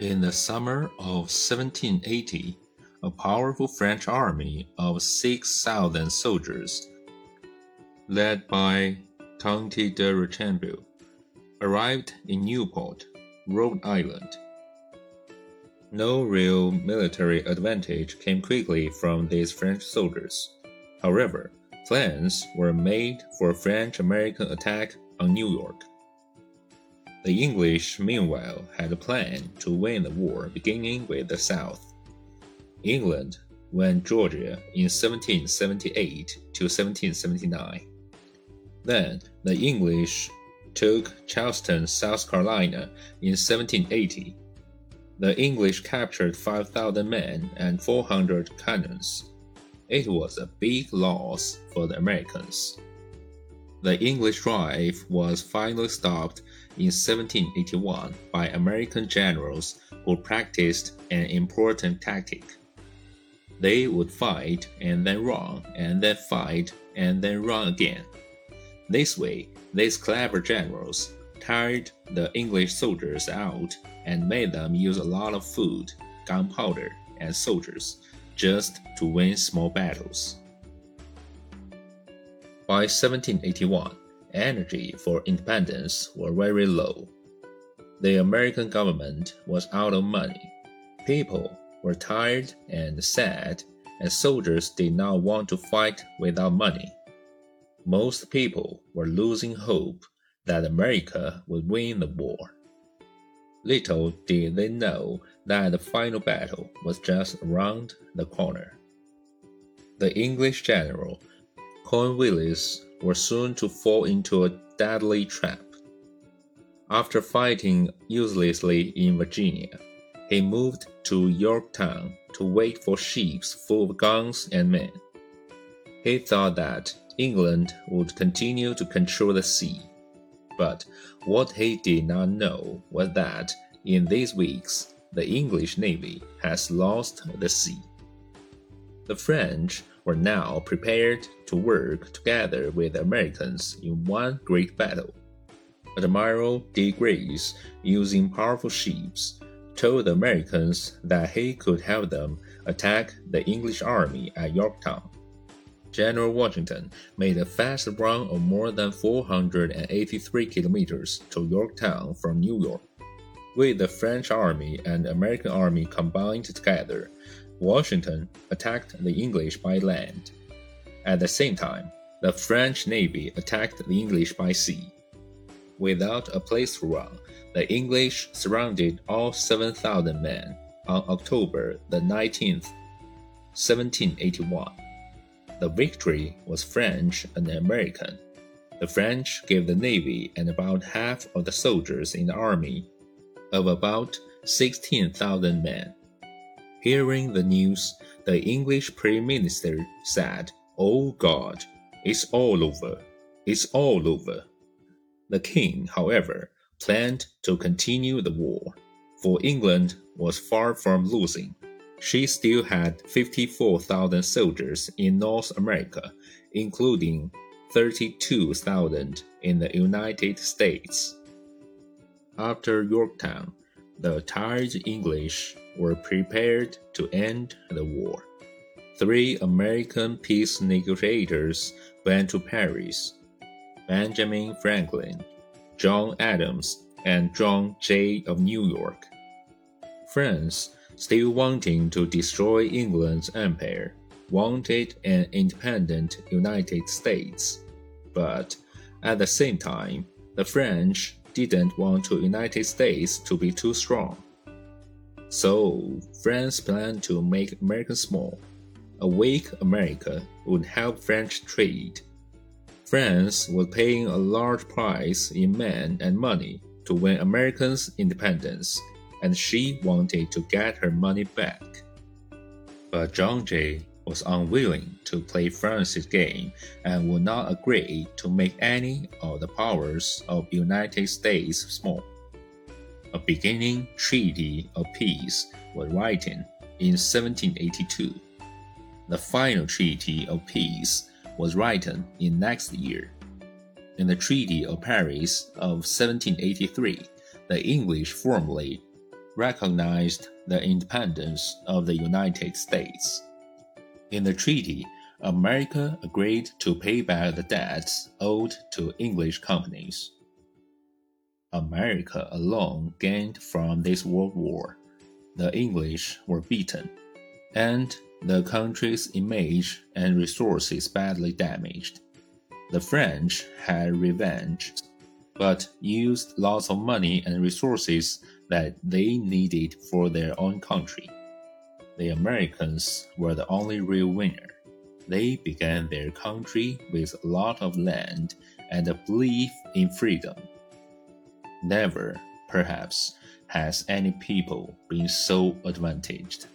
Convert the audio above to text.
In the summer of 1780, a powerful French army of 6,000 soldiers, led by Comte de Rochambeau, arrived in Newport, Rhode Island. No real military advantage came quickly from these French soldiers. However, plans were made for a French American attack on New York. The English, meanwhile, had a plan to win the war beginning with the South. England won Georgia in 1778 to 1779. Then the English took Charleston, South Carolina in 1780. The English captured 5,000 men and 400 cannons. It was a big loss for the Americans. The English drive was finally stopped in 1781 by American generals who practiced an important tactic. They would fight and then run, and then fight and then run again. This way, these clever generals tired the English soldiers out and made them use a lot of food, gunpowder, and soldiers just to win small battles. By 1781, energy for independence were very low. The American government was out of money. People were tired and sad, and soldiers did not want to fight without money. Most people were losing hope that America would win the war. Little did they know that the final battle was just around the corner. The English general, Cornwallis, were soon to fall into a deadly trap. After fighting uselessly in Virginia, he moved to Yorktown to wait for ships full of guns and men. He thought that England would continue to control the sea. But what he did not know was that in these weeks the English navy has lost the sea. The French were now prepared to work together with the Americans in one great battle. Admiral de Grasse, using powerful ships, told the Americans that he could help them attack the English army at Yorktown. General Washington made a fast run of more than 483 kilometers to Yorktown from New York. With the French army and American army combined together, Washington attacked the English by land. At the same time, the French navy attacked the English by sea. Without a place to run, the English surrounded all 7,000 men on October the 19th, 1781. The victory was French and American. The French gave the navy and about half of the soldiers in the army of about 16,000 men. Hearing the news, the English Prime Minister said, Oh God, it's all over. It's all over. The king, however, planned to continue the war, for England was far from losing she still had 54,000 soldiers in North America, including 32,000 in the United States. After Yorktown, the tired English were prepared to end the war. Three American peace negotiators went to Paris Benjamin Franklin, John Adams, and John Jay of New York. France still wanting to destroy England's empire, wanted an independent United States. But at the same time, the French didn't want the United States to be too strong. So France planned to make America small. A weak America would help French trade. France was paying a large price in men and money to win Americans' independence and she wanted to get her money back. But John Jay was unwilling to play France's game and would not agree to make any of the powers of the United States small. A beginning treaty of peace was written in 1782. The final treaty of peace was written in next year. In the Treaty of Paris of 1783, the English formally recognized the independence of the United States. In the treaty, America agreed to pay back the debts owed to English companies. America alone gained from this World War. The English were beaten, and the country's image and resources badly damaged. The French had revenge, but used lots of money and resources that they needed for their own country. The Americans were the only real winner. They began their country with a lot of land and a belief in freedom. Never, perhaps, has any people been so advantaged.